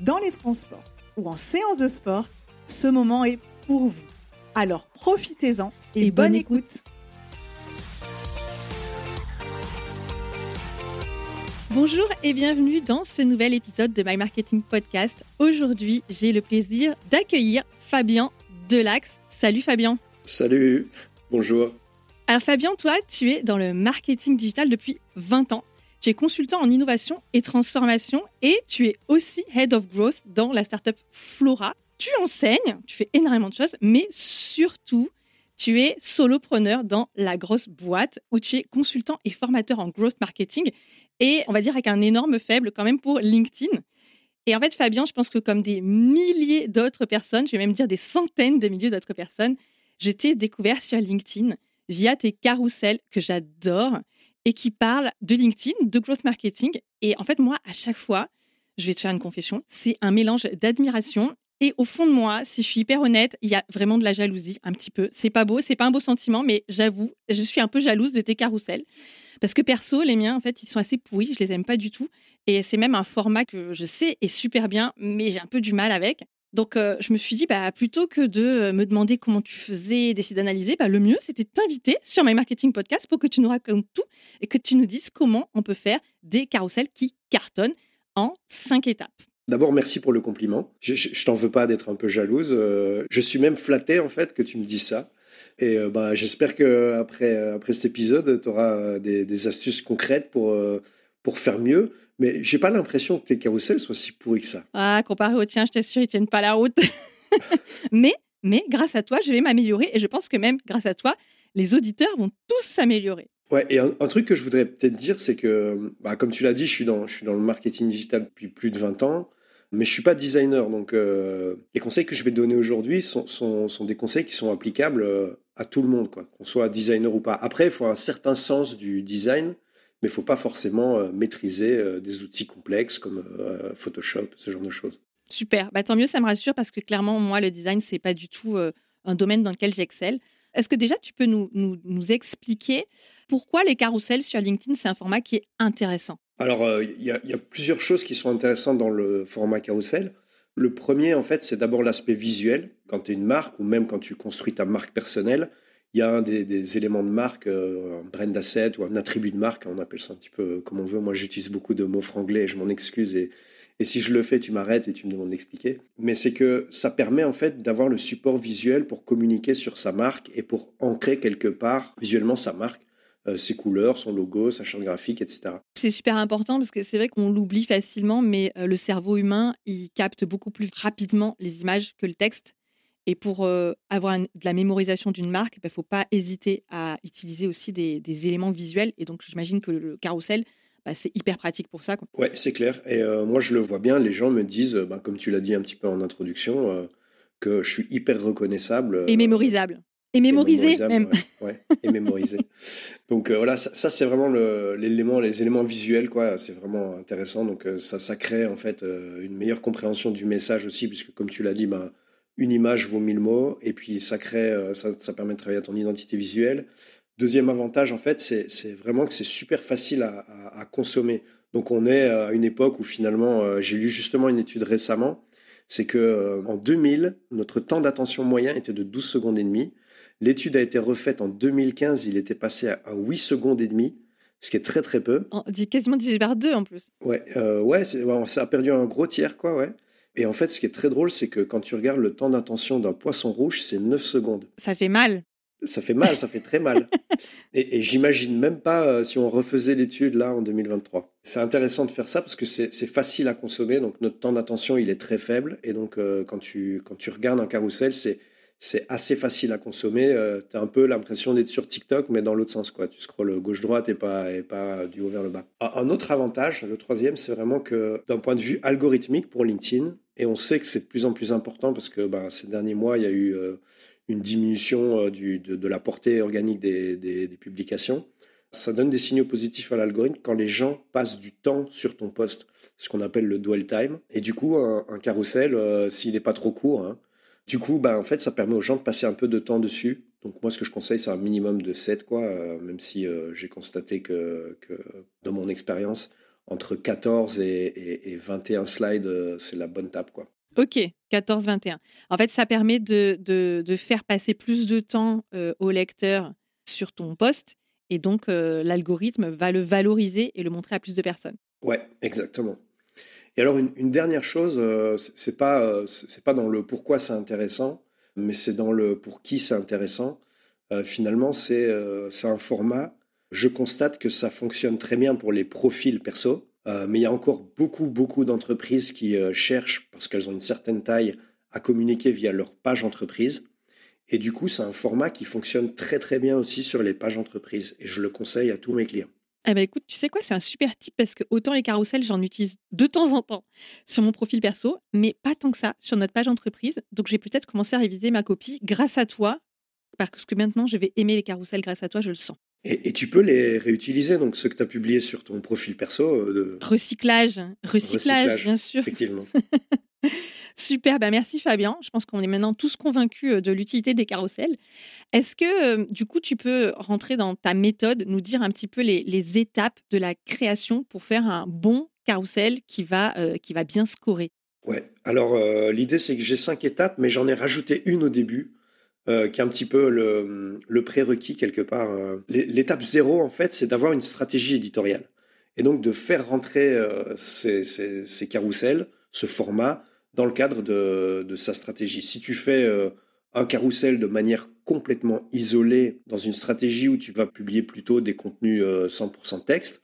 dans les transports ou en séance de sport, ce moment est pour vous. Alors profitez-en et, bonne, écoute. Bonjour et bienvenue dans ce nouvel épisode de My Marketing Podcast. Aujourd'hui, j'ai le plaisir d'accueillir Fabien Delax. Salut Fabien. Salut, bonjour. Alors Fabien, toi, tu es dans le marketing digital depuis 20 ans. Tu es consultant en innovation et transformation et tu es aussi Head of Growth dans la startup Flora. Tu enseignes, tu fais énormément de choses, mais surtout, tu es solopreneur dans la grosse boîte où tu es consultant et formateur en growth marketing et on va dire avec un énorme faible quand même pour LinkedIn. Et en fait, Fabien, je pense que comme des milliers d'autres personnes, je vais même dire des centaines de milliers d'autres personnes, je t'ai découvert sur LinkedIn via tes carousels que j'adore et qui parle de LinkedIn, de growth marketing. Et en fait, moi, à chaque fois, je vais te faire une confession, c'est un mélange d'admiration et au fond de moi, si je suis hyper honnête, il y a vraiment de la jalousie, un petit peu. C'est pas beau, c'est pas un beau sentiment, mais j'avoue, je suis un peu jalouse de tes carousels. Parce que perso, les miens, en fait, ils sont assez pourris, je les aime pas du tout. Et c'est même un format que je sais est super bien, mais j'ai un peu du mal avec. Donc, euh, je me suis dit, bah, plutôt que de euh, me demander comment tu faisais, d'essayer d'analyser, bah, le mieux, c'était t'inviter sur My Marketing Podcast pour que tu nous racontes tout et que tu nous dises comment on peut faire des carousels qui cartonnent en cinq étapes. D'abord, merci pour le compliment. Je, je, t'en veux pas d'être un peu jalouse. Euh, je suis même flatté, en fait, que tu me dises ça. Et bah, j'espère que après, après cet épisode, tu auras des, des, astuces concrètes pour, pour faire mieux. Mais j'ai pas l'impression que tes carousels soient si pourris que ça. Ah, comparé au tien, je t'assure, ils tiennent pas la route. mais, mais grâce à toi, je vais m'améliorer et je pense que même grâce à toi, les auditeurs vont tous s'améliorer. Ouais, et un, truc que je voudrais peut-être dire, c'est que, bah, comme tu l'as dit, je suis, dans, je suis dans le marketing digital depuis plus de 20 ans, mais je suis pas designer. Donc, euh, les conseils que je vais donner aujourd'hui sont, sont, sont, des conseils qui sont applicables euh, à tout le monde, quoi, qu'on soit designer ou pas. Après, il faut un certain sens du design mais il faut pas forcément euh, maîtriser euh, des outils complexes comme euh, Photoshop, ce genre de choses. Super, bah, tant mieux, ça me rassure parce que clairement, moi, le design, c'est pas du tout un domaine dans lequel j'excelle. Est-ce que déjà, tu peux nous, nous, nous expliquer pourquoi les carousels sur LinkedIn, c'est un format qui est intéressant? Alors, il y, y, a plusieurs choses qui sont intéressantes dans le format carousel. Le premier, en fait, c'est d'abord l'aspect visuel. Quand tu es une marque ou même quand tu construis ta marque personnelle, il y a un des, éléments de marque, euh, un brand asset ou un attribut de marque, on appelle ça un petit peu comme on veut. Moi, j'utilise beaucoup de mots franglais et je m'en excuse. Et, si je le fais, tu m'arrêtes et tu me demandes d'expliquer. Mais c'est que ça permet en fait d'avoir le support visuel pour communiquer sur sa marque et pour ancrer quelque part visuellement sa marque euh, ses couleurs, son logo, sa charte graphique, etc. C'est super important parce que c'est vrai qu'on l'oublie facilement, mais euh, le cerveau humain, il capte beaucoup plus rapidement les images que le texte. Et pour euh, avoir de la mémorisation d'une marque, il bah, ne faut pas hésiter à utiliser aussi des, éléments visuels. Et donc, j'imagine que le carrousel, bah, c'est hyper pratique pour ça. Oui, c'est clair. Et euh, moi, je le vois bien. Les gens me disent, bah, comme tu l'as dit un petit peu en introduction, euh, que je suis hyper reconnaissable. et mémorisable. Et mémorisé même. Ouais, et mémorisé. Donc voilà, ça, c'est vraiment l'élément, les éléments visuels, quoi. C'est vraiment intéressant. Donc ça, ça crée en fait une meilleure compréhension du message aussi, puisque comme tu l'as dit, bah, une image vaut mille mots, et puis ça crée, euh, ça, ça permet de travailler à ton identité visuelle. Deuxième avantage, en fait, c'est vraiment que c'est super facile à, à, consommer. Donc on est à une époque où finalement, euh, j'ai lu justement une étude récemment, c'est que euh, en 2000, notre temps d'attention moyen était de 12 secondes et demie. L'étude a été refaite en 2015, il était passé à 8 secondes et demie, ce qui est très très peu. On dit quasiment divisé par deux en plus. Ouais, ouais, ça a perdu un gros tiers, quoi, ouais. Et en fait, ce qui est très drôle, c'est que quand tu regardes le temps d'attention d'un poisson rouge, c'est 9 secondes. Ça fait mal. Ça fait mal, ça fait très mal. Et, j'imagine même pas euh, si on refaisait l'étude là en 2023. C'est intéressant de faire ça parce que c'est facile à consommer, donc notre temps d'attention il est très faible. Et donc euh, quand, tu, quand tu regardes un carrousel, c'est c'est assez facile à consommer. Euh, tu as un peu l'impression d'être sur TikTok, mais dans l'autre sens. quoi. Tu scrolles gauche-droite et pas, et pas du haut vers le bas. Un autre avantage, le troisième, c'est vraiment que d'un point de vue algorithmique pour LinkedIn, et on sait que c'est de plus en plus important parce que bah, ces derniers mois, il y a eu une diminution euh, de, la portée organique des, publications. Ça donne des signaux positifs à l'algorithme quand les gens passent du temps sur ton poste, ce qu'on appelle le dwell time. Et du coup, un, un carrousel, euh, s'il n'est pas trop court, hein, du coup, bah, en fait, ça permet aux gens de passer un peu de temps dessus. Donc moi, ce que je conseille, c'est un minimum de 7, quoi, euh, même si j'ai constaté que, dans mon expérience, entre 14 et, et, et 21 slides, c'est la bonne tape. Quoi. Ok, 14-21. En fait, ça permet de, faire passer plus de temps euh, au lecteur sur ton poste et donc euh, l'algorithme va le valoriser et le montrer à plus de personnes. Ouais, exactement. Et alors, une, dernière chose, euh, c'est pas, c'est pas dans le pourquoi c'est intéressant, mais c'est dans le pour qui c'est intéressant. finalement, c'est un format. Je constate que ça fonctionne très bien pour les profils perso euh, mais il y a encore beaucoup, beaucoup d'entreprises qui euh, cherchent, parce qu'elles ont une certaine taille, à communiquer via leur page entreprise. Et du coup, c'est un format qui fonctionne très, très bien aussi sur les pages entreprises. Et je le conseille à tous mes clients. Eh ben écoute, tu sais quoi, c'est un super tip parce que autant les carousels, j'en utilise de temps en temps sur mon profil perso, mais pas tant que ça sur notre page entreprise. Donc j'ai peut-être commencé à réviser ma copie grâce à toi, parce que maintenant je vais aimer les carousels grâce à toi, je le sens. Et, tu peux les réutiliser, donc ceux que tu as publiés sur ton profil perso. Euh, de... Recyclage. Recyclage, bien sûr. Effectivement. Super, ben merci Fabien. Je pense qu'on est maintenant tous convaincus euh, de l'utilité des carousels. Est-ce que euh, du coup tu peux rentrer dans ta méthode, nous dire un petit peu les, étapes de la création pour faire un bon carrousel qui va, qui va bien scorer? Ouais, alors l'idée c'est que j'ai cinq étapes, mais j'en ai rajouté une au début euh, qui est un petit peu le, le prérequis quelque part. Euh. L'étape zéro, en fait, c'est d'avoir une stratégie éditoriale. Et donc de faire rentrer euh, ces, ces, ces, carousels, ce format, dans le cadre de, de sa stratégie. Si tu fais un carrousel de manière complètement isolée, dans une stratégie où tu vas publier plutôt des contenus 100% texte,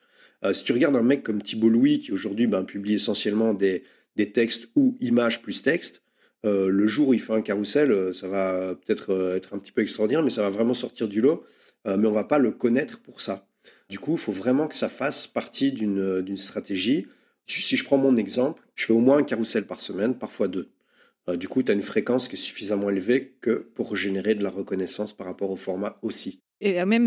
si tu regardes un mec comme Thibault Louis, qui aujourd'hui ben, publie essentiellement des, des textes ou images plus texte, euh, le jour où il fait un carrousel, euh, ça va peut-être euh, être un petit peu extraordinaire, mais ça va vraiment sortir du lot. mais on va pas le connaître pour ça. Du coup, il faut vraiment que ça fasse partie d'une stratégie. Si je prends mon exemple, je fais au moins un carrousel par semaine, parfois deux. du coup, tu as une fréquence qui est suffisamment élevée que pour générer de la reconnaissance par rapport au format aussi. Et même,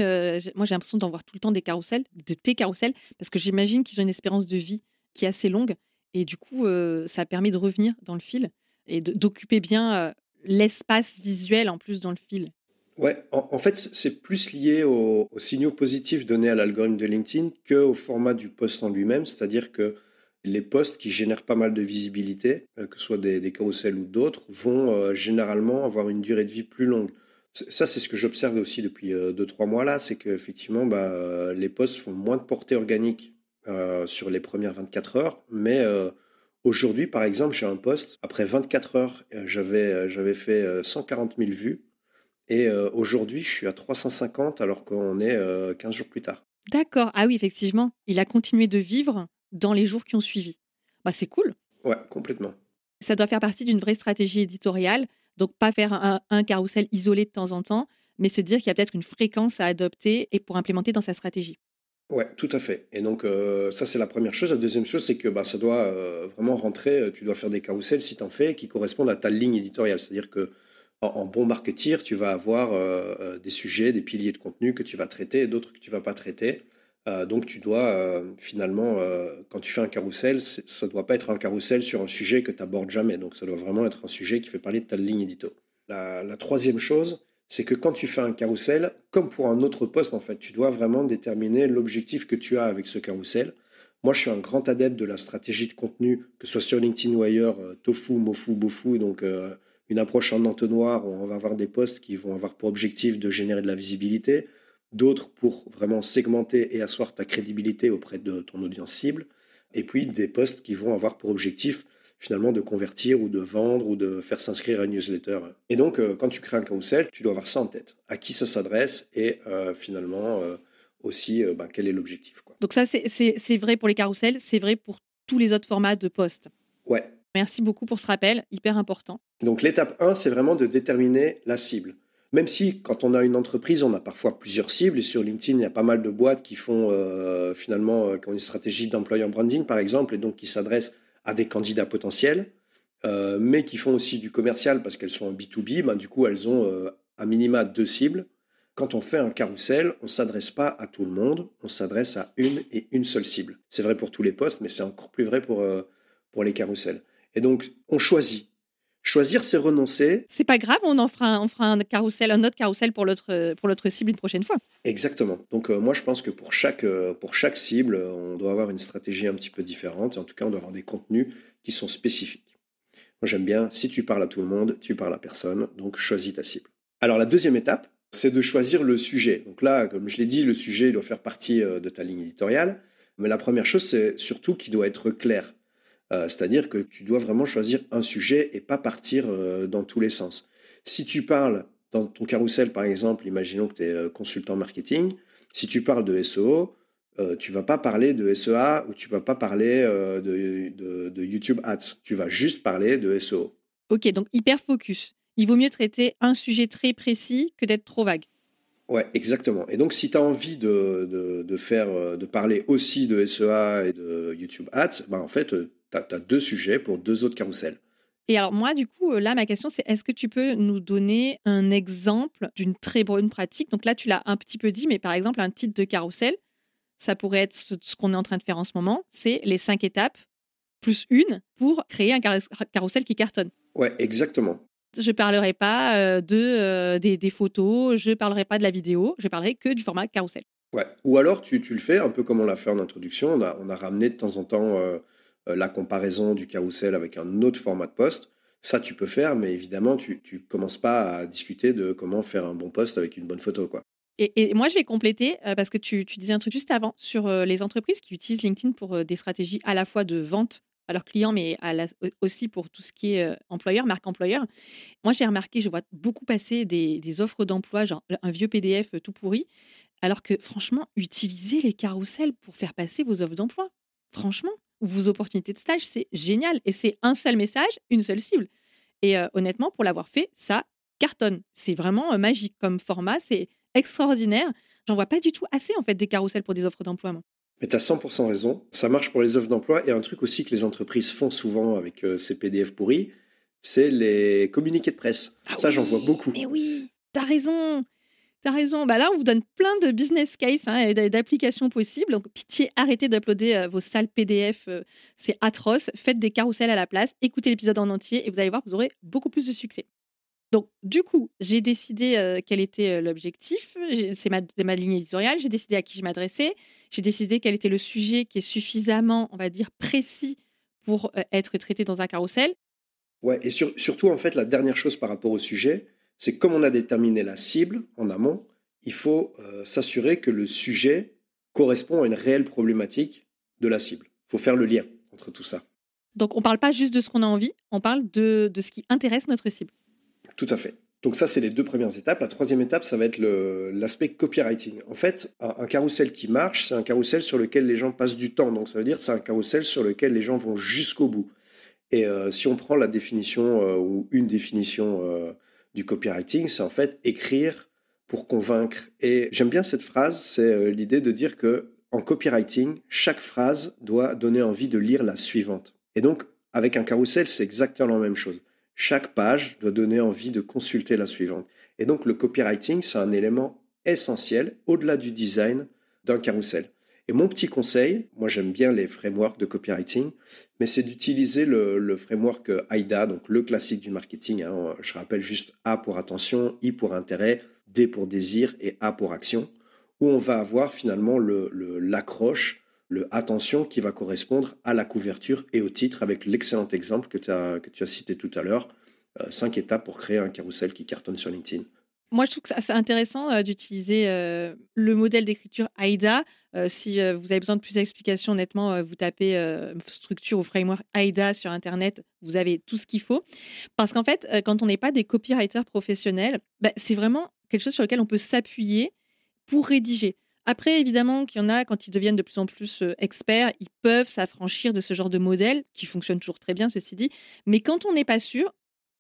moi, j'ai l'impression d'en voir tout le temps des carousels, de tes carousels, parce que j'imagine qu'ils ont une espérance de vie qui est assez longue. Et du coup, ça permet de revenir dans le fil et d'occuper bien euh, l'espace visuel en plus dans le fil. Ouais, en, fait, c'est plus lié aux, signaux positifs donnés à l'algorithme de LinkedIn qu'au format du post en lui-même, c'est-à-dire que les posts qui génèrent pas mal de visibilité, euh, que ce soit des, des carousels ou d'autres, vont euh, généralement avoir une durée de vie plus longue. Ça, c'est ce que j'observe aussi depuis 2-3 mois là, c'est qu'effectivement, bah, les posts font moins de portée organique sur les premières 24 heures, mais Aujourd'hui, par exemple, j'ai un poste, après 24 heures, euh, j'avais, euh, j'avais fait 140 euh, 000 vues. Et aujourd'hui, je suis à 350 alors qu'on est 15 jours plus tard. D'accord. Ah oui, effectivement. Il a continué de vivre dans les jours qui ont suivi. Bah, c'est cool. Ouais, complètement. Ça doit faire partie d'une vraie stratégie éditoriale. Donc, pas faire un, un carrousel isolé de temps en temps, mais se dire qu'il y a peut-être une fréquence à adopter et pour implémenter dans sa stratégie. Ouais, tout à fait. Et donc, euh, ça, c'est la première chose. La deuxième chose, c'est que bah, ça doit euh, vraiment rentrer, euh, tu dois faire des carousels, si tu en fais, qui correspondent à ta ligne éditoriale. C'est-à-dire que en, bon marketeer, tu vas avoir des sujets, des piliers de contenu que tu vas traiter et d'autres que tu vas pas traiter. donc, tu dois finalement, quand tu fais un carrousel, ça ne doit pas être un carrousel sur un sujet que tu abordes jamais. Donc, ça doit vraiment être un sujet qui fait parler de ta ligne édito. La troisième chose, c'est que quand tu fais un carrousel, comme pour un autre poste, en fait, tu dois vraiment déterminer l'objectif que tu as avec ce carrousel. Moi, je suis un grand adepte de la stratégie de contenu, que ce soit sur LinkedIn ou ailleurs, euh, tofu, mofu, bofu, donc euh, une approche en entonnoir où on va avoir des posts qui vont avoir pour objectif de générer de la visibilité, d'autres pour vraiment segmenter et asseoir ta crédibilité auprès de ton audience cible, et puis des posts qui vont avoir pour objectif finalement de convertir ou de vendre ou de faire s'inscrire à une newsletter. Et donc, euh, quand tu crées un carousel, tu dois avoir ça en tête. À qui ça s'adresse et euh, finalement euh, aussi ben, quel est l'objectif. Donc ça, c'est vrai pour les carousels, c'est vrai pour tous les autres formats de posts. Ouais. Merci beaucoup pour ce rappel, hyper important. Donc l'étape 1, c'est vraiment de déterminer la cible. Même si quand on a une entreprise, on a parfois plusieurs cibles, et sur LinkedIn, il y a pas mal de boîtes qui font finalement, qui ont une stratégie d'employer branding par exemple, et donc qui s'adressent à des candidats potentiels, euh, mais qui font aussi du commercial parce qu'elles sont en B2B, ben, du coup, elles ont euh, à minima deux cibles. Quand on fait un carrousel, on ne s'adresse pas à tout le monde, on s'adresse à une et une seule cible. C'est vrai pour tous les postes, mais c'est encore plus vrai pour, euh, pour les carousels. Et donc, on choisit. Choisir, c'est renoncer. C'est pas grave, on en fera, on fera un carrousel, un autre carrousel pour l'autre, pour l'autre cible une prochaine fois. Exactement. Donc euh, moi, je pense que pour chaque, euh, pour chaque cible, on doit avoir une stratégie un petit peu différente. En tout cas, on doit avoir des contenus qui sont spécifiques. Moi, j'aime bien, si tu parles à tout le monde, tu parles à personne. Donc, choisis ta cible. Alors, la deuxième étape, c'est de choisir le sujet. Donc là, comme je l'ai dit, le sujet doit faire partie euh, de ta ligne éditoriale. Mais la première chose, c'est surtout qu'il doit être clair. Euh, c'est-à-dire que tu dois vraiment choisir un sujet et pas partir euh, dans tous les sens. Si tu parles dans ton carrousel, par exemple, imaginons que tu es euh, consultant marketing, si tu parles de SEO, tu vas pas parler de SEA ou tu vas pas parler de, de, YouTube Ads. Tu vas juste parler de SEO. Ok, donc hyper focus. Il vaut mieux traiter un sujet très précis que d'être trop vague. Ouais, exactement. Et donc, si tu as envie de, de, faire, de parler aussi de SEA et de YouTube Ads, ben en fait, tu as, deux sujets pour deux autres carousels. Et alors moi, du coup, euh, là, ma question, c'est est-ce que tu peux nous donner un exemple d'une très bonne pratique? Donc là, tu l'as un petit peu dit, mais par exemple, un titre de carrousel, ça pourrait être ce, qu'on est en train de faire en ce moment, c'est les cinq étapes plus une pour créer un carrousel qui cartonne. Ouais, exactement. Je parlerai pas euh, de euh, des, photos, je parlerai pas de la vidéo, je parlerai que du format carrousel. Ouais. Ou alors tu, tu le fais un peu comme on l'a fait en introduction. On a, on a ramené de temps en temps euh, la comparaison du carrousel avec un autre format de poste. Ça, tu peux faire, mais évidemment, tu ne commences pas à discuter de comment faire un bon poste avec une bonne photo. quoi. Et, moi, je vais compléter euh, parce que tu, disais un truc juste avant sur euh, les entreprises qui utilisent LinkedIn pour des stratégies à la fois de vente à leurs clients, mais aussi pour tout ce qui est employeur, marque employeur. Moi, j'ai remarqué, je vois beaucoup passer des, des offres d'emploi, genre un vieux PDF tout pourri, alors que franchement, utilisez les carousels pour faire passer vos offres d'emploi. Franchement, vos opportunités de stage, c'est génial. Et c'est un seul message, une seule cible. Et euh, honnêtement, pour l'avoir fait, ça cartonne. C'est vraiment euh, magique comme format, c'est extraordinaire. J'en vois pas du tout assez en fait des carousels pour des offres d'emploi. Mais tu as 100% raison. Ça marche pour les offres d'emploi. Et un truc aussi que les entreprises font souvent avec euh, ces PDF pourris, c'est les communiqués de presse. Ah ça, j'en vois beaucoup. Mais oui, tu as raison. T'as raison. Bah là, on vous donne plein de business case hein, et d'applications possibles. Donc, pitié, arrêtez d'uploader euh, vos sales PDF. Euh, c'est atroce. Faites des carousels à la place. Écoutez l'épisode en entier et vous allez voir, vous aurez beaucoup plus de succès. Donc, du coup, j'ai décidé euh, quel était l'objectif. C'est ma, ligne éditoriale. J'ai décidé à qui je m'adressais. J'ai décidé quel était le sujet qui est suffisamment, on va dire, précis pour être traité dans un carrousel. Ouais, et surtout, en fait, la dernière chose par rapport au sujet, c'est comme on a déterminé la cible en amont, il faut euh, s'assurer que le sujet correspond à une réelle problématique de la cible. Il faut faire le lien entre tout ça. Donc on ne parle pas juste de ce qu'on a envie, on parle de, ce qui intéresse notre cible. Tout à fait. Donc ça, c'est les deux premières étapes. La troisième étape, ça va être l'aspect copywriting. En fait, un, carrousel qui marche, c'est un carrousel sur lequel les gens passent du temps. Donc ça veut dire que c'est un carrousel sur lequel les gens vont jusqu'au bout. Et euh, si on prend la définition euh, ou une définition copywriting, c'est en fait écrire pour convaincre. Et j'aime bien cette phrase, c'est euh, l'idée de dire que en copywriting, chaque phrase doit donner envie de lire la suivante. Et donc, avec un carrousel, c'est exactement la même chose. Chaque page doit donner envie de consulter la suivante. Et donc, le copywriting, c'est un élément essentiel, au-delà du design, d'un carrousel. Et mon petit conseil, moi j'aime bien les frameworks de copywriting, mais c'est d'utiliser le, framework AIDA, donc le classique du marketing. Hein. Je rappelle juste A pour attention, I pour intérêt, D pour désir et A pour action, où on va avoir finalement l'accroche, le, attention qui va correspondre à la couverture et au titre, avec l'excellent exemple que, as, que tu as cité tout à l'heure, 5 euh, étapes pour créer un carrousel qui cartonne sur LinkedIn. Moi, je trouve que c'est intéressant d'utiliser le modèle d'écriture AIDA. si vous avez besoin de plus d'explications, honnêtement, vous tapez structure ou framework AIDA sur Internet, vous avez tout ce qu'il faut. Parce qu'en fait, quand on n'est pas des copywriters professionnels, bah, c'est vraiment quelque chose sur lequel on peut s'appuyer pour rédiger. Après, évidemment, qu'il y en a, quand ils deviennent de plus en plus euh, experts, ils peuvent s'affranchir de ce genre de modèle, qui fonctionne toujours très bien, ceci dit. Mais quand on n'est pas sûr,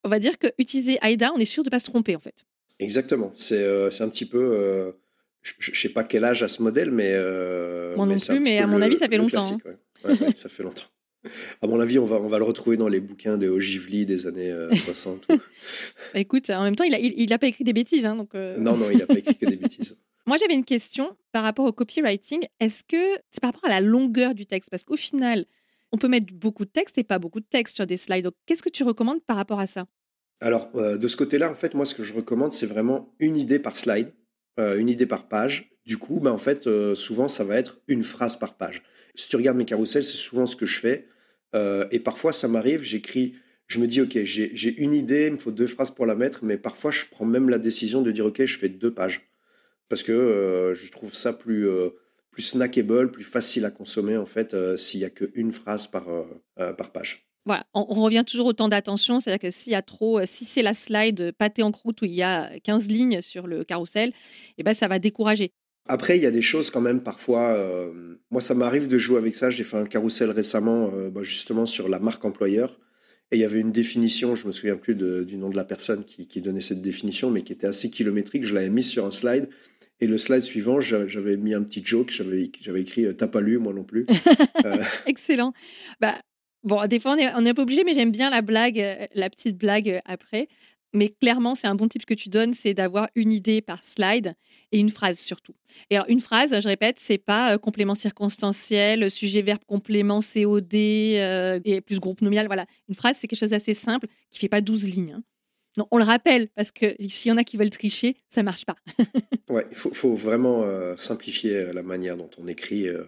on va dire qu'utiliser AIDA, on est sûr de ne pas se tromper, en fait. Exactement. C'est euh, un petit peu. Euh, je ne sais pas quel âge a ce modèle, mais. Moi non plus, mais à mon avis, ça fait longtemps. Hein. ça fait longtemps. À mon avis, on va, on va le retrouver dans les bouquins de Ogivli des années 60. Bah, écoute, en même temps, il n'a il, a pas écrit des bêtises. Hein, donc, Non, non, il n'a pas écrit que des bêtises. Moi, j'avais une question par rapport au copywriting. Est-ce que c'est par rapport à la longueur du texte Parce qu'au final, on peut mettre beaucoup de texte et pas beaucoup de texte sur des slides. Donc, qu'est-ce que tu recommandes par rapport à ça? Alors, euh, de ce côté-là, en fait, moi, ce que je recommande, c'est vraiment une idée par slide, euh, une idée par page. Du coup, bah, en fait, euh, souvent, ça va être une phrase par page. Si tu regardes mes carousels, c'est souvent ce que je fais. et parfois, ça m'arrive, j'écris je me dis, OK, j'ai une idée, il me faut deux phrases pour la mettre, mais parfois, je prends même la décision de dire, OK, je fais deux pages parce que je trouve ça plus, snackable, plus facile à consommer en fait s'il n'y a qu'une phrase par, par page. Voilà, on, revient toujours au temps d'attention, c'est-à-dire que s'il y a trop, si c'est la slide pâté en croûte où il y a 15 lignes sur le carrousel, eh ben ça va décourager. Après, il y a des choses quand même parfois. moi, ça m'arrive de jouer avec ça. J'ai fait un carrousel récemment, bah, justement sur la marque employeur. Et il y avait une définition, je me souviens plus du nom de la personne qui, qui, donnait cette définition, mais qui était assez kilométrique. Je l'avais mise sur un slide et le slide suivant, j'avais mis un petit joke, j'avais écrit euh, T'as pas lu, moi non plus. Euh, Excellent. Bah, bon, des fois, on n'est pas obligé, mais j'aime bien la blague, euh, la petite blague après. Mais clairement, c'est un bon type que tu donnes, c'est d'avoir une idée par slide et une phrase surtout. Et alors, une phrase, je répète, c'est pas complément circonstanciel, sujet verbe complément COD et plus groupe nominal. Voilà, une phrase, c'est quelque chose d'assez simple qui fait pas 12 lignes. Hein. Non, on le rappelle parce que s'il y en a qui veulent tricher, ça marche pas. ouais, il faut, vraiment euh, simplifier euh, la manière dont on écrit. Euh.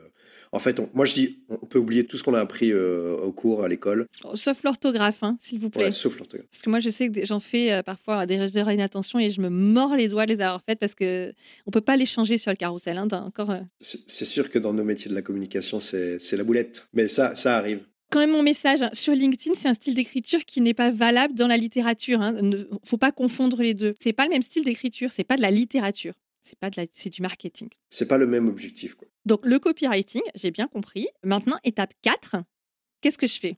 En fait, moi je dis, on peut oublier tout ce qu'on a appris au cours, à l'école. Oh, sauf l'orthographe, hein, s'il vous plaît. Ouais, sauf l'orthographe. Parce que moi, je sais que j'en fais parfois des erreurs d'inattention et je me mords les doigts de les avoir faites parce que on peut pas les changer sur le carrousel. Hein, encore. C'est sûr que dans nos métiers de la communication, c'est la boulette. Mais ça, ça arrive quand même mon message. Hein. Sur LinkedIn, c'est un style d'écriture qui n'est pas valable dans la littérature. Il hein. ne faut pas confondre les deux. C'est pas le même style d'écriture. C'est pas de la littérature. C'est pas de la... c'est du marketing. C'est pas le même objectif. Quoi. Donc le copywriting, j'ai bien compris. Maintenant, étape 4, qu'est-ce que je fais?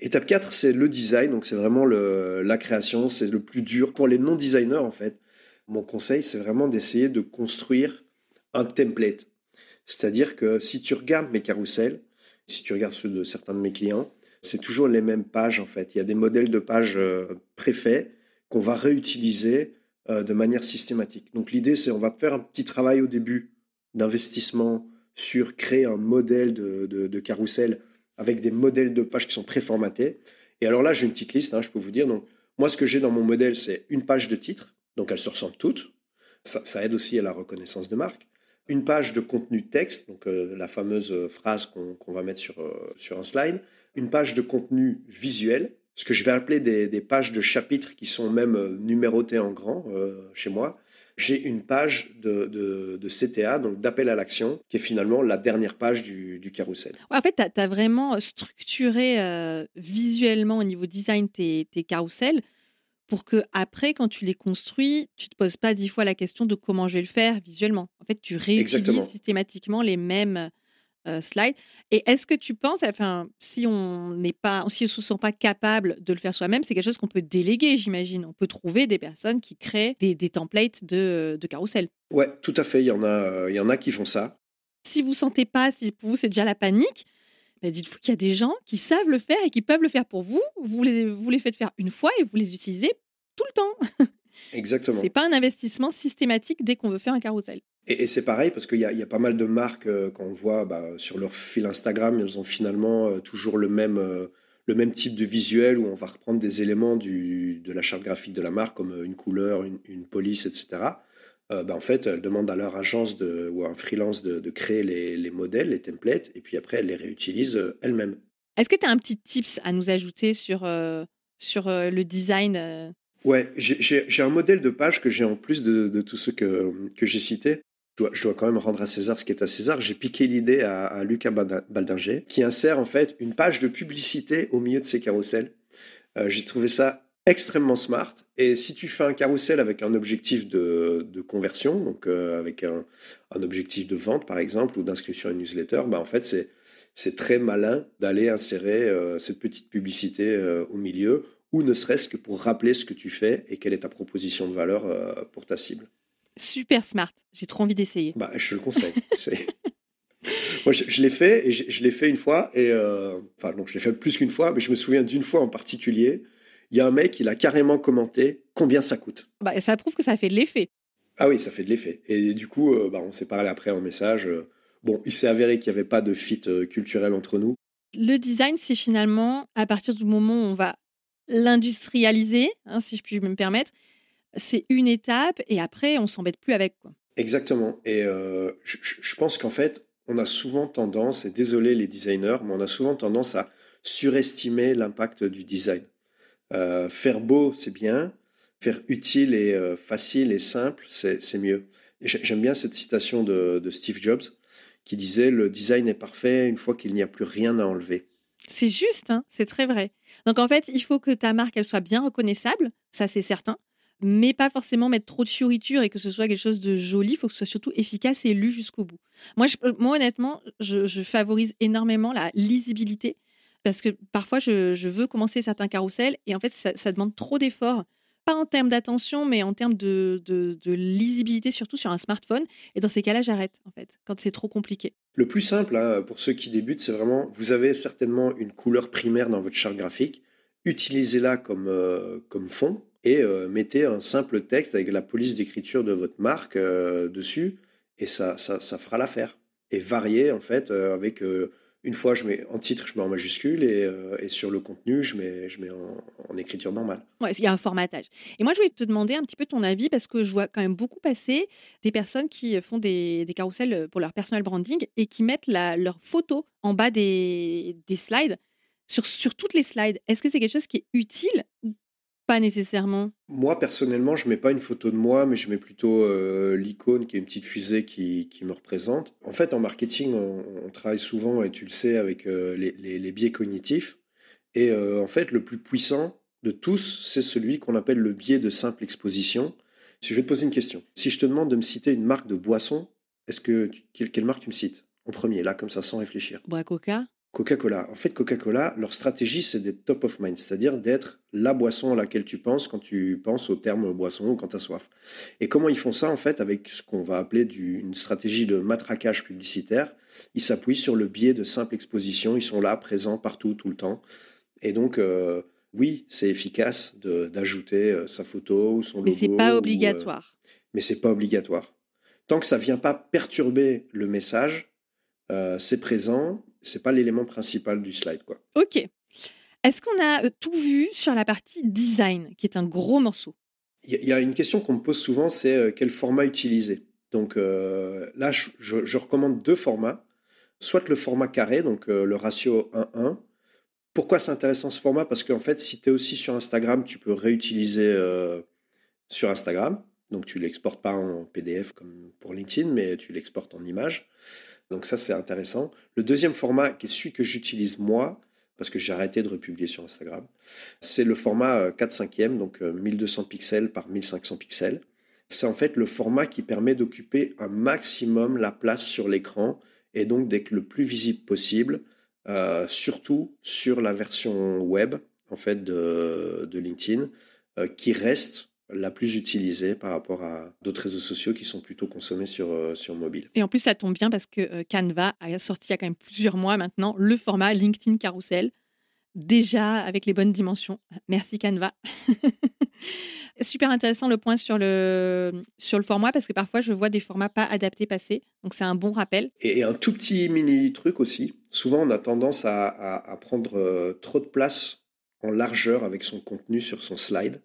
Étape 4, c'est le design. Donc c'est vraiment le... la création. C'est le plus dur pour les non-designers en fait. Mon conseil, c'est vraiment d'essayer de construire un template. C'est-à-dire que si tu regardes mes carousels, si tu regardes ceux de certains de mes clients, c'est toujours les mêmes pages en fait. Il y a des modèles de pages euh, préfaits qu'on va réutiliser euh, de manière systématique. Donc l'idée c'est on va faire un petit travail au début d'investissement sur créer un modèle de, de, carrousel avec des modèles de pages qui sont préformatés. Et alors là j'ai une petite liste, hein, je peux vous dire. Donc moi ce que j'ai dans mon modèle c'est une page de titre, donc elles se ressemblent toutes. ça aide aussi à la reconnaissance de marque une page de contenu texte, donc euh, la fameuse euh, phrase qu'on va mettre sur, sur un slide, une page de contenu visuel, ce que je vais appeler des, des pages de chapitres qui sont même numérotées en grand chez moi. J'ai une page de, de, de CTA, donc d'appel à l'action, qui est finalement la dernière page du, du carrousel. en fait, tu as, vraiment structuré visuellement au niveau design tes, tes carousels pour que après, quand tu les construis, tu te poses pas dix fois la question de comment je vais le faire visuellement. En fait, tu réutilises systématiquement les mêmes euh, slides. Et est-ce que tu penses, enfin, si on n'est pas, si on se sent pas capable de le faire soi-même, c'est quelque chose qu'on peut déléguer, j'imagine. On peut trouver des personnes qui créent des, templates de, de carrousel. Ouais, tout à fait. Il y en a, il y en a qui font ça. Si vous sentez pas, si pour vous c'est déjà la panique, bah, dites-vous qu'il y a des gens qui savent le faire et qui peuvent le faire pour vous. Vous les, vous les faites faire une fois et vous les utilisez tout le temps. Exactement. C'est pas un investissement systématique dès qu'on veut faire un carrousel. Et, c'est pareil parce qu'il y, y, a pas mal de marques euh, quand on voit bah, sur leur fil Instagram, elles ont finalement euh, toujours le même, euh, le même type de visuel où on va reprendre des éléments du, de la charte graphique de la marque comme une couleur, une, police, etc. Bah, en fait, elles demandent à leur agence de, ou à un freelance de, de créer les, les, modèles, les templates, et puis après, elles les réutilisent elles-mêmes. Est-ce que tu as un petit tips à nous ajouter sur, sur le design Ouais, j'ai un modèle de page que j'ai en plus de, de tous ceux que, que j'ai cités. Je dois, quand même rendre à César ce qui est à César. J'ai piqué l'idée à, Lucas Baldinger, qui insère en fait une page de publicité au milieu de ses carousels. Euh, j'ai trouvé ça extrêmement smart. Et si tu fais un carrousel avec un objectif de, conversion, donc euh, avec un, objectif de vente par exemple, ou d'inscription à une newsletter, bah en fait c'est très malin d'aller insérer euh, cette petite publicité au milieu, ou ne serait-ce que pour rappeler ce que tu fais et quelle est ta proposition de valeur pour ta cible. Super smart, j'ai trop envie d'essayer. Bah, je te le conseille. Moi, je, l'ai fait et je, l'ai fait une fois et enfin non, je l'ai fait plus qu'une fois, mais je me souviens d'une fois en particulier. Il y a un mec, il a carrément commenté combien ça coûte. Bah, ça prouve que ça fait de l'effet. Ah oui, ça fait de l'effet. Et du coup, bah, on s'est parlé après en message. Bon, il s'est avéré qu'il n'y avait pas de fit euh, culturel entre nous. Le design, c'est finalement, à partir du moment où on va l'industrialiser, hein, si je puis me permettre, c'est une étape et après, on s'embête plus avec. Quoi. Exactement. Et euh, je, pense qu'en fait, on a souvent tendance, et désolé les designers, mais on a souvent tendance à surestimer l'impact du design. Euh, faire beau, c'est bien. Faire utile et facile et simple, c'est mieux. J'aime bien cette citation de Steve Jobs qui disait le design est parfait une fois qu'il n'y a plus rien à enlever. C'est juste, hein, c'est très vrai. Donc en fait, il faut que ta marque elle soit bien reconnaissable, ça c'est certain, mais pas forcément mettre trop de fioritures et que ce soit quelque chose de joli. Il faut que ce soit surtout efficace et lu jusqu'au bout. Moi, moi honnêtement, je, favorise énormément la lisibilité parce que parfois je, veux commencer certains carousels et en fait ça, demande trop d'efforts pas en termes d'attention, mais en termes de, de, lisibilité, surtout sur un smartphone. Et dans ces cas-là, j'arrête, en fait, quand c'est trop compliqué. Le plus simple, hein, pour ceux qui débutent, c'est vraiment, vous avez certainement une couleur primaire dans votre charte graphique, utilisez-la comme, euh, comme fond et euh, mettez un simple texte avec la police d'écriture de votre marque euh, dessus, et ça, ça, ça fera l'affaire. Et variez, en fait, avec une fois, je mets en titre, je mets en majuscule et, euh, et sur le contenu, je mets, je mets en, écriture normale. Il y a un formatage. Et moi, je voulais te demander un petit peu ton avis parce que je vois quand même beaucoup passer des personnes qui font des, des carousels pour leur personal branding et qui mettent la, leur photo en bas des, des slides. Sur, sur toutes les slides, est-ce que c'est quelque chose qui est utile pas nécessairement. Moi, personnellement, je mets pas une photo de moi, mais je mets plutôt euh, l'icône qui est une petite fusée qui, qui, me représente. En fait, en marketing, on, travaille souvent, et tu le sais, avec euh, les, les, biais cognitifs. Et euh, en fait, le plus puissant de tous, c'est celui qu'on appelle le biais de simple exposition. Si je vais te poser une question, si je te demande de me citer une marque de boisson, est-ce que quelle, quelle, marque tu me cites en premier, là, comme ça, sans réfléchir? Bois Coca. Coca-Cola. En fait, Coca-Cola, leur stratégie, c'est d'être top of mind, c'est-à-dire d'être la boisson à laquelle tu penses quand tu penses au terme boisson ou quand tu as soif. Et comment ils font ça, en fait, avec ce qu'on va appeler une stratégie de matraquage publicitaire? Ils s'appuient sur le biais de simple exposition, ils sont là, présents partout, tout le temps. Et donc, euh, oui, c'est efficace d'ajouter euh, sa photo ou son logo. Mais c'est pas euh, obligatoire. mais c'est pas obligatoire. Tant que ça vient pas perturber le message, c'est présent c'est pas l'élément principal du slide, quoi. Ok. Est-ce qu'on a euh, tout vu sur la partie design, qui est un gros morceau? Il y, a une question qu'on me pose souvent, c'est euh, quel format utiliser? Donc euh, là, je, recommande deux formats. Soit le format carré, donc le ratio 1-1. Pourquoi c'est intéressant ce format? Parce qu'en fait, si tu es aussi sur Instagram, tu peux réutiliser sur Instagram. Donc tu l'exportes pas en PDF comme pour LinkedIn, mais tu l'exportes en image. Donc ça, c'est intéressant. Le deuxième format, qui est celui que j'utilise moi, parce que j'ai arrêté de republier sur Instagram, c'est le format 4 5 e donc 1200 euh, pixels par 1500 pixels. C'est en fait le format qui permet d'occuper un maximum la place sur l'écran et donc d'être le plus visible possible, euh, surtout sur la version web en fait de, LinkedIn, euh, qui reste la plus utilisée par rapport à d'autres réseaux sociaux qui sont plutôt consommés sur, euh, sur mobile. Et en plus, ça tombe bien parce que euh, Canva a sorti il y a quand même plusieurs mois maintenant le format LinkedIn Carousel, déjà avec les bonnes dimensions. Merci Canva. Super intéressant le point sur le, sur le format parce que parfois je vois des formats pas adaptés passer. Donc c'est un bon rappel. Et, un tout petit mini truc aussi. Souvent on a tendance à, à prendre euh, trop de place en largeur avec son contenu sur son slide.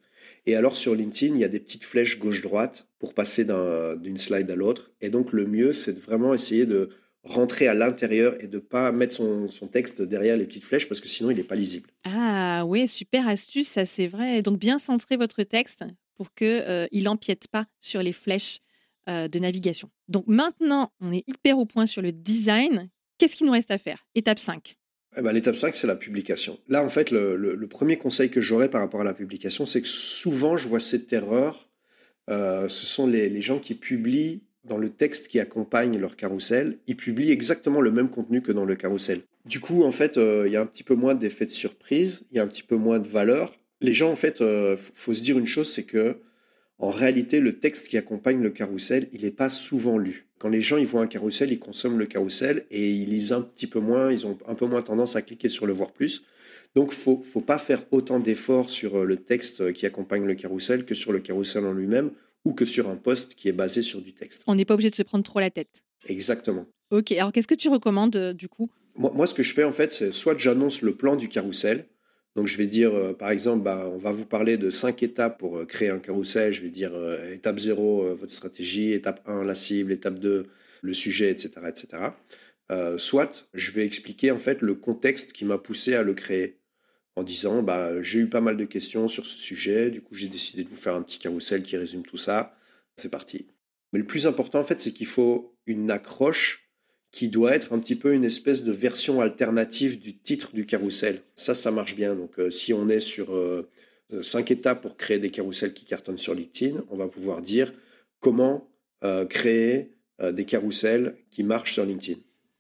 Et alors sur LinkedIn, il y a des petites flèches gauche-droite pour passer d'une slide à l'autre. Et donc le mieux, c'est de vraiment essayer de rentrer à l'intérieur et de pas mettre son, son, texte derrière les petites flèches parce que sinon il n'est pas lisible. Ah oui, super astuce, ça c'est vrai. Donc bien centrer votre texte pour qu'il euh, n'empiète pas sur les flèches euh, de navigation. Donc maintenant, on est hyper au point sur le design. Qu'est-ce qu'il nous reste à faire? Étape 5. Eh ben, L'étape 5, c'est la publication. Là, en fait, le, le, premier conseil que j'aurais par rapport à la publication, c'est que souvent, je vois cette erreur. Euh, ce sont les, les gens qui publient dans le texte qui accompagne leur carrousel, ils publient exactement le même contenu que dans le carrousel. Du coup, en fait, euh, il y a un petit peu moins d'effet de surprise, il y a un petit peu moins de valeur. Les gens, en fait, euh, faut se dire une chose, c'est que en réalité, le texte qui accompagne le carrousel, il n'est pas souvent lu. Quand les gens ils voient un carrousel, ils consomment le carrousel et ils lisent un petit peu moins, ils ont un peu moins tendance à cliquer sur le voir plus. Donc, faut, faut pas faire autant d'efforts sur euh, le texte qui accompagne le carrousel que sur le carrousel en lui-même ou que sur un poste qui est basé sur du texte. On n'est pas obligé de se prendre trop la tête. Exactement. Ok, alors qu'est-ce que tu recommandes euh, du coup? Moi, moi, ce que je fais en fait, c'est soit j'annonce le plan du carrousel. Donc je vais dire, euh, par exemple, bah, on va vous parler de cinq étapes pour euh, créer un carrousel. Je vais dire étape 0, votre stratégie, étape 1, la cible, étape 2, le sujet, etc. etc. soit je vais expliquer en fait le contexte qui m'a poussé à le créer en disant bah, j'ai eu pas mal de questions sur ce sujet, du coup j'ai décidé de vous faire un petit carrousel qui résume tout ça. C'est parti. Mais le plus important en fait, c'est qu'il faut une accroche qui doit être un petit peu une espèce de version alternative du titre du carrousel. Ça, ça marche bien. Donc euh, si on est sur euh, cinq étapes pour créer des carousels qui cartonnent sur LinkedIn, on va pouvoir dire comment euh, créer des carousels qui marchent sur LinkedIn.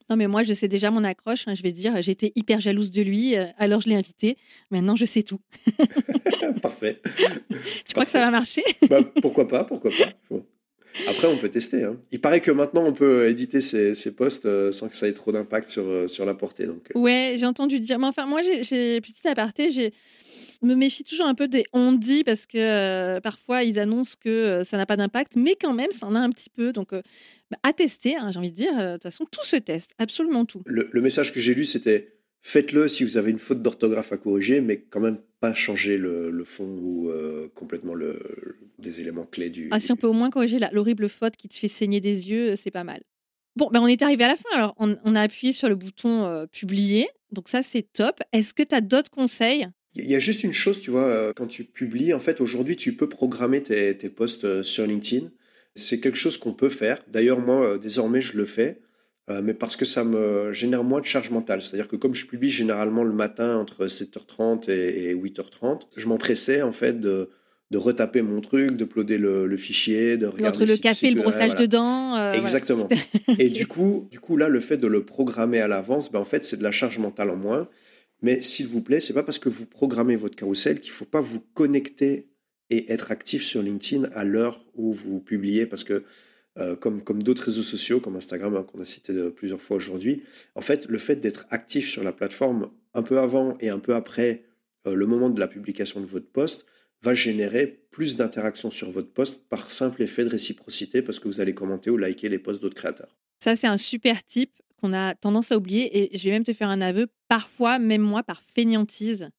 Non, mais moi, je sais déjà mon accroche. Hein, je vais dire, j'étais hyper jalouse de lui, euh, alors je l'ai invité. Maintenant, je sais tout. Parfait. Tu crois que ça va marcher? Bah, Pourquoi pas Pourquoi pas Après, on peut tester. Hein. Il paraît que maintenant, on peut éditer ses, ses posts euh, sans que ça ait trop d'impact sur, euh, sur la portée. Donc, Ouais, j'ai entendu dire. Mais enfin, moi, j'ai petit aparté, j'ai me méfie toujours un peu des on dit parce que parfois ils annoncent que ça n'a pas d'impact, mais quand même ça en a un petit peu. Donc bah, à tester, hein, j'ai envie de dire. De toute façon, tout se teste, absolument tout. Le, message que j'ai lu, c'était faites-le si vous avez une faute d'orthographe à corriger, mais quand même pas changer le, fond ou euh, complètement le, des éléments clés du. Ah, si on peut au moins corriger l'horrible faute qui te fait saigner des yeux, c'est pas mal. Bon, ben on est arrivé à la fin. Alors, on, a appuyé sur le bouton euh, publier. Donc, ça, c'est top. Est-ce que tu as d'autres conseils? Il y a juste une chose, tu vois, euh, quand tu publies, en fait, aujourd'hui, tu peux programmer tes, tes posts sur LinkedIn. C'est quelque chose qu'on peut faire. D'ailleurs, moi, euh, désormais, je le fais, euh, mais parce que ça me génère moins de charge mentale. C'est-à-dire que comme je publie généralement le matin entre 7h30 et 8h30, je m'empressais en fait de, de retaper mon truc, de le, le fichier, de regarder. Entre le café et le brossage de dents. Euh, Exactement. et du coup, du coup, là, le fait de le programmer à l'avance, ben, en fait, c'est de la charge mentale en moins. Mais s'il vous plaît, c'est pas parce que vous programmez votre carrousel qu'il faut pas vous connecter et être actif sur LinkedIn à l'heure où vous publiez parce que euh, comme, d'autres réseaux sociaux, comme Instagram hein, qu'on a cité plusieurs fois aujourd'hui, en fait, le fait d'être actif sur la plateforme un peu avant et un peu après euh, le moment de la publication de votre poste va générer plus d'interactions sur votre poste par simple effet de réciprocité parce que vous allez commenter ou liker les posts d'autres créateurs. Ça, c'est un super type qu'on a tendance à oublier et je vais même te faire un aveu. Parfois, même moi, par fainéantise,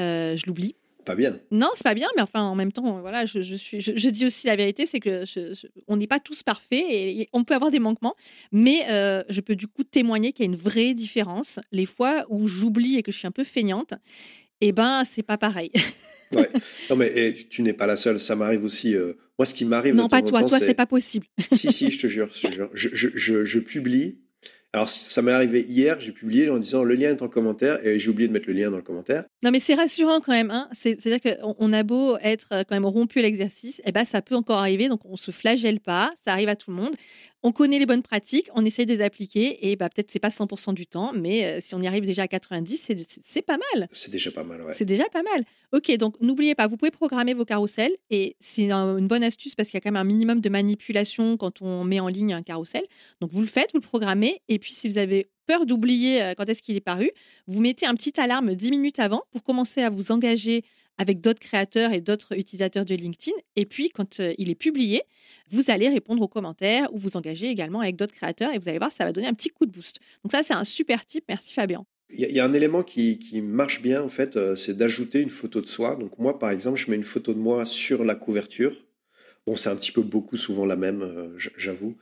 euh, je l'oublie pas bien. Non, c'est pas bien, mais enfin, en même temps, voilà, je, suis, je, dis aussi la vérité, c'est que on n'est pas tous parfaits et, on peut avoir des manquements, mais euh, je peux du coup témoigner qu'il y a une vraie différence. Les fois où j'oublie et que je suis un peu feignante, eh ben, c'est pas pareil. ouais. Non, mais tu, n'es pas la seule. Ça m'arrive aussi. Euh, moi, ce qui m'arrive. Non, pas toi. toi, c'est pas possible. si, si, je te jure. Je publie alors, ça m'est arrivé hier, j'ai publié en disant le lien est en commentaire et j'ai oublié de mettre le lien dans le commentaire. Non, mais c'est rassurant quand même. Hein C'est-à-dire qu'on a beau être quand même rompu à l'exercice, et eh ben, ça peut encore arriver. Donc, on se flagelle pas. Ça arrive à tout le monde on connaît les bonnes pratiques, on essaye de les appliquer et bah, peut-être c'est pas 100% du temps, mais euh, si on y arrive déjà à 90, c'est pas mal. C'est déjà pas mal, ouais. C'est déjà pas mal. Ok, donc n'oubliez pas, vous pouvez programmer vos carousels et c'est une bonne astuce parce qu'il y a quand même un minimum de manipulation quand on met en ligne un carrousel. Donc vous le faites, vous le programmez et puis si vous avez peur d'oublier euh, quand est-ce qu'il est paru, vous mettez un petit alarme 10 minutes avant pour commencer à vous engager avec d'autres créateurs et d'autres utilisateurs de LinkedIn. Et puis, quand euh, il est publié, vous allez répondre aux commentaires ou vous engager également avec d'autres créateurs et vous allez voir, ça va donner un petit coup de boost. Donc ça, c'est un super tip. Merci Fabien. Il y, a un élément qui, marche bien, en fait, euh, c'est d'ajouter une photo de soi. Donc moi, par exemple, je mets une photo de moi sur la couverture. Bon, c'est un petit peu beaucoup souvent la même, euh, j'avoue.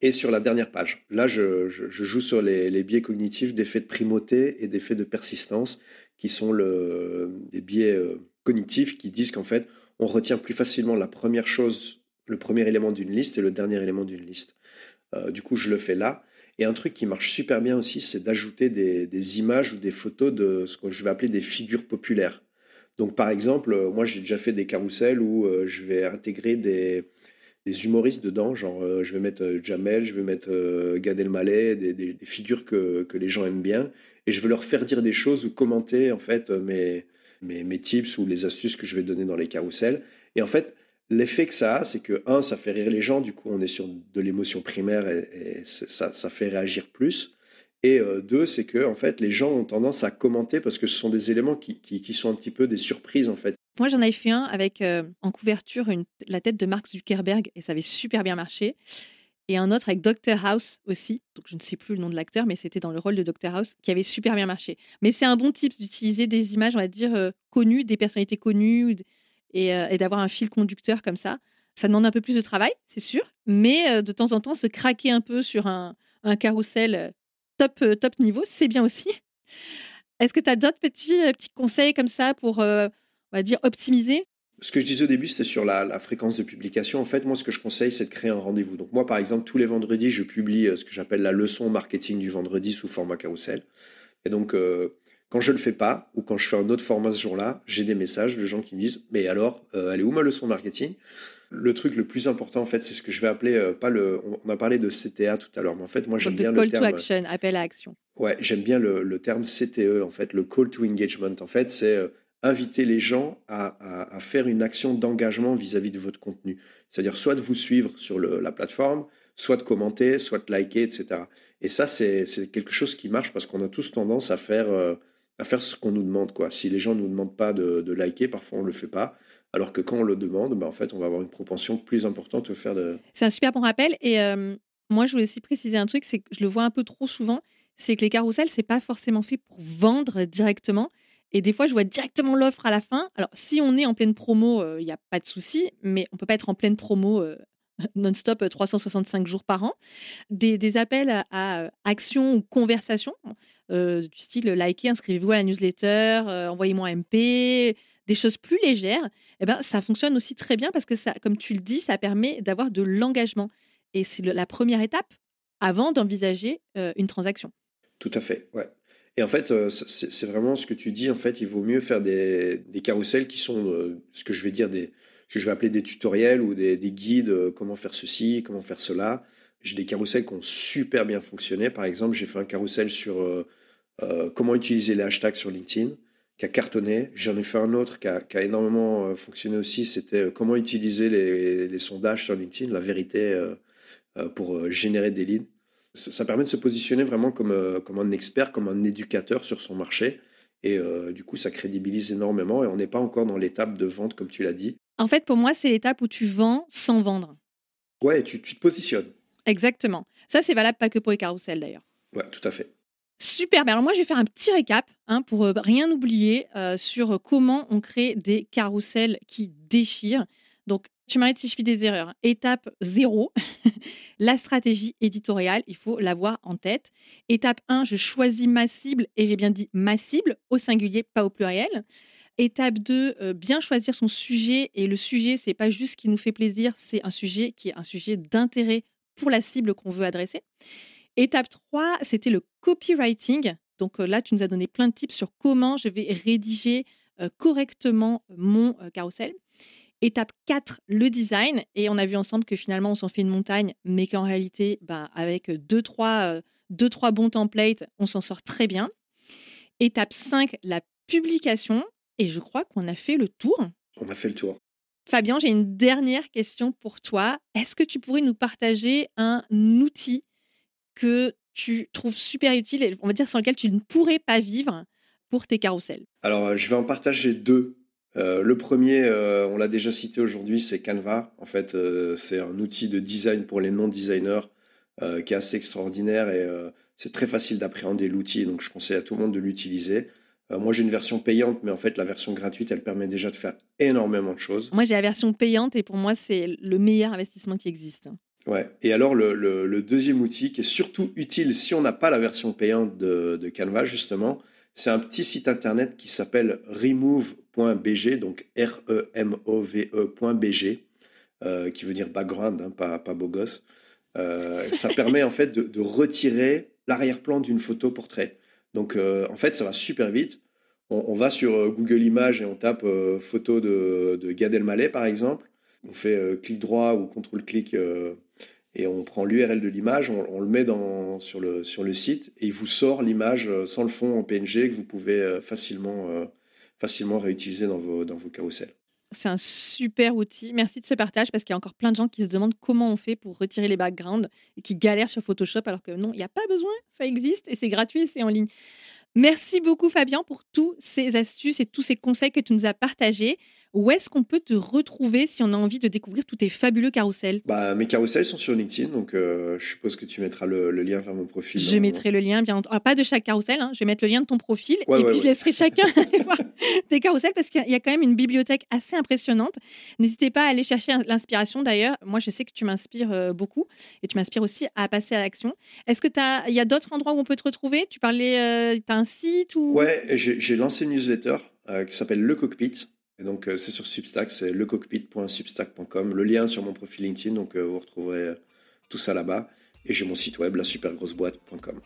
et sur la dernière page. Là, je, joue sur les, biais cognitifs d'effet de primauté et d'effet de persistance, qui sont le, des biais cognitifs qui disent qu'en fait, on retient plus facilement la première chose, le premier élément d'une liste et le dernier élément d'une liste. Euh, du coup, je le fais là. Et un truc qui marche super bien aussi, c'est d'ajouter des, images ou des photos de ce que je vais appeler des figures populaires. Donc, par exemple, euh, moi, j'ai déjà fait des carousels où je vais intégrer des, humoristes dedans, genre euh, je vais mettre euh, Jamel, je vais mettre euh, Gad Elmaleh, des, figures que, que, les gens aiment bien, et je vais leur faire dire des choses ou commenter en fait mes, mes, mes tips ou les astuces que je vais donner dans les carousels. Et en fait, l'effet que ça a, c'est que un, ça fait rire les gens, du coup on est sur de l'émotion primaire et, ça, ça, fait réagir plus. Et deux, c'est que en fait les gens ont tendance à commenter parce que ce sont des éléments qui, qui, sont un petit peu des surprises en fait. Moi, j'en avais fait un avec euh, en couverture la tête de Mark Zuckerberg et ça avait super bien marché. Et un autre avec Dr House aussi, donc je ne sais plus le nom de l'acteur, mais c'était dans le rôle de Dr House qui avait super bien marché. Mais c'est un bon type d'utiliser des images, on va dire, euh, connues, des personnalités connues euh, et, d'avoir un fil conducteur comme ça. Ça demande un peu plus de travail, c'est sûr, mais de temps en temps, se craquer un peu sur un, un carrousel top, top niveau, c'est bien aussi. Est-ce que tu as d'autres petits, petits conseils comme ça pour on va dire, optimiser ce que je disais au début, c'était sur la, fréquence de publication. En fait, moi, ce que je conseille, c'est de créer un rendez-vous. Donc, moi, par exemple, tous les vendredis, je publie euh, ce que j'appelle la leçon marketing du vendredi sous format carousel. Et donc, euh, quand je ne le fais pas, ou quand je fais un autre format ce jour-là, j'ai des messages de gens qui me disent Mais alors, euh, elle est où ma leçon marketing? Le truc le plus important, en fait, c'est ce que je vais appeler, pas le. On a parlé de CTA tout à l'heure, mais en fait, moi, j'aime bien le terme. Call to action, appel à action. Ouais, j'aime bien le, le, terme CTE, en fait, le call to engagement. En fait, c'est inviter les gens à, faire une action d'engagement vis-à-vis de votre contenu. C'est-à-dire soit de vous suivre sur la plateforme, soit de commenter, soit de liker, etc. Et ça, c'est quelque chose qui marche parce qu'on a tous tendance à faire, euh, à faire ce qu'on nous demande. Quoi. Si les gens ne nous demandent pas de, liker, parfois on ne le fait pas. Alors que quand on le demande, ben, en fait, on va avoir une propension plus importante de faire de... C'est un super bon rappel. Et euh, moi, je voulais aussi préciser un truc, c'est que je le vois un peu trop souvent, c'est que les carousels, c'est pas forcément fait pour vendre directement. Et des fois, je vois directement l'offre à la fin. Alors, si on est en pleine promo, il euh, n'y a pas de souci, mais on peut pas être en pleine promo euh, non-stop 365 euh, jours par an. Des, appels à, à action ou conversation, du style liker, inscrivez-vous à la newsletter, envoyez-moi un MP, des choses plus légères, eh ben, ça fonctionne aussi très bien parce que, ça, comme tu le dis, ça permet d'avoir de l'engagement. Et c'est la première étape avant d'envisager une transaction. Tout à fait, ouais. Et en fait, euh, c'est vraiment ce que tu dis. En fait, il vaut mieux faire des, des carousels qui sont euh, ce que je vais dire des, ce que je vais appeler des tutoriels ou des, des guides, euh, comment faire ceci, comment faire cela. J'ai des carousels qui ont super bien fonctionné. Par exemple, j'ai fait un carrousel sur comment utiliser les hashtags sur LinkedIn, qui a cartonné. J'en ai fait un autre qui a, qui a énormément fonctionné aussi. C'était comment utiliser les, les, sondages sur LinkedIn, la vérité, pour générer des leads ça permet de se positionner vraiment comme, euh, comme un expert, comme un éducateur sur son marché. Et euh, du coup, ça crédibilise énormément et on n'est pas encore dans l'étape de vente, comme tu l'as dit. En fait, pour moi, c'est l'étape où tu vends sans vendre. Ouais, tu, tu te positionnes. Exactement. Ça, c'est valable pas que pour les carousels d'ailleurs. Ouais, tout à fait. Super. Alors moi, je vais faire un petit récap hein, pour euh, rien oublier sur comment on crée des carousels qui déchirent. Donc, tu m'arrêtes si je fais des erreurs. Étape 0, la stratégie éditoriale, il faut l'avoir en tête. Étape 1, je choisis ma cible et j'ai bien dit ma cible au singulier, pas au pluriel. Étape 2, euh, bien choisir son sujet et le sujet, c'est pas juste ce qui nous fait plaisir, c'est un sujet qui est un sujet d'intérêt pour la cible qu'on veut adresser. Étape 3, c'était le copywriting. Donc euh, là, tu nous as donné plein de tips sur comment je vais rédiger euh, correctement mon carrousel. Étape 4, le design. Et on a vu ensemble que finalement, on s'en fait une montagne, mais qu'en réalité, bah, avec 2-3 deux, trois, bons templates, on s'en sort très bien. Étape 5, la publication. Et je crois qu'on a fait le tour. On a fait le tour. Fabien, j'ai une dernière question pour toi. Est-ce que tu pourrais nous partager un outil que tu trouves super utile, on va dire sans lequel tu ne pourrais pas vivre pour tes carousels? Alors, je vais en partager deux euh, le premier, euh, on l'a déjà cité aujourd'hui, c'est Canva. En fait, euh, c'est un outil de design pour les non-designers qui est assez extraordinaire et c'est très facile d'appréhender l'outil. Donc, je conseille à tout le monde de l'utiliser. moi, j'ai une version payante, mais en fait, la version gratuite, elle permet déjà de faire énormément de choses. Moi, j'ai la version payante et pour moi, c'est le meilleur investissement qui existe. Ouais. Et alors, le, deuxième outil qui est surtout utile si on n'a pas la version payante de, de Canva, justement, c'est un petit site internet qui s'appelle remove.bg, donc R-E-M-O-V-E.bg, euh, qui veut dire background, hein, pas, pas beau gosse. Euh, ça permet en fait de, retirer l'arrière-plan d'une photo portrait. Donc euh, en fait, ça va super vite. On, va sur Google Images et on tape photo de, de Gad Elmaleh par exemple. On fait clic droit ou contrôle-clic et on prend l'URL de l'image, on, le met sur, le, sur le site et il vous sort l'image euh, sans le fond en PNG que vous pouvez euh, facilement, euh, facilement réutiliser dans vos, dans vos carousels. C'est un super outil. Merci de ce partage parce qu'il y a encore plein de gens qui se demandent comment on fait pour retirer les backgrounds et qui galèrent sur Photoshop alors que non, il n'y a pas besoin, ça existe et c'est gratuit c'est en ligne. Merci beaucoup Fabien pour tous ces astuces et tous ces conseils que tu nous as partagés. Où est-ce qu'on peut te retrouver si on a envie de découvrir tous tes fabuleux carousels? Bah, Mes carousels sont sur LinkedIn, donc euh, je suppose que tu mettras le, lien vers mon profil. Je mettrai le lien, bien entendu. Ah, pas de chaque carrousel, hein. je vais mettre le lien de ton profil et puis je laisserai chacun voir tes carousels parce qu'il y a quand même une bibliothèque assez impressionnante. N'hésitez pas à aller chercher l'inspiration d'ailleurs. Moi, je sais que tu m'inspires euh, beaucoup et tu m'inspires aussi à passer à l'action. Est-ce que il y a d'autres endroits où on peut te retrouver? Tu parlais, euh, tu as un site ou... Ouais, j'ai lancé une newsletter qui s'appelle Le Cockpit. Et donc, euh, c'est sur Substack, c'est lecockpit.substack.com. Le lien sur mon profil LinkedIn, donc euh, vous retrouverez euh, tout ça là-bas. Et j'ai mon site web, la supergrosseboîte.com.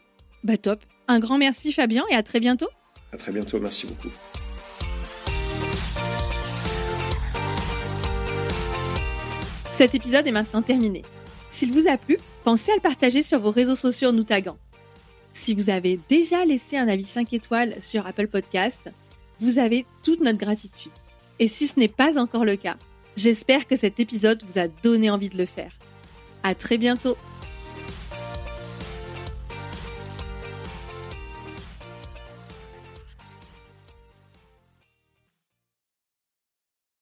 Bah top. Un grand merci Fabien et à très bientôt. À très bientôt, merci beaucoup. Cet épisode est maintenant terminé. S'il vous a plu, pensez à le partager sur vos réseaux sociaux en nous taguant. Si vous avez déjà laissé un avis 5 étoiles sur Apple Podcast, vous avez toute notre gratitude. Et si ce n'est pas encore le cas, j'espère que cet épisode vous a donné envie de le faire. À très bientôt!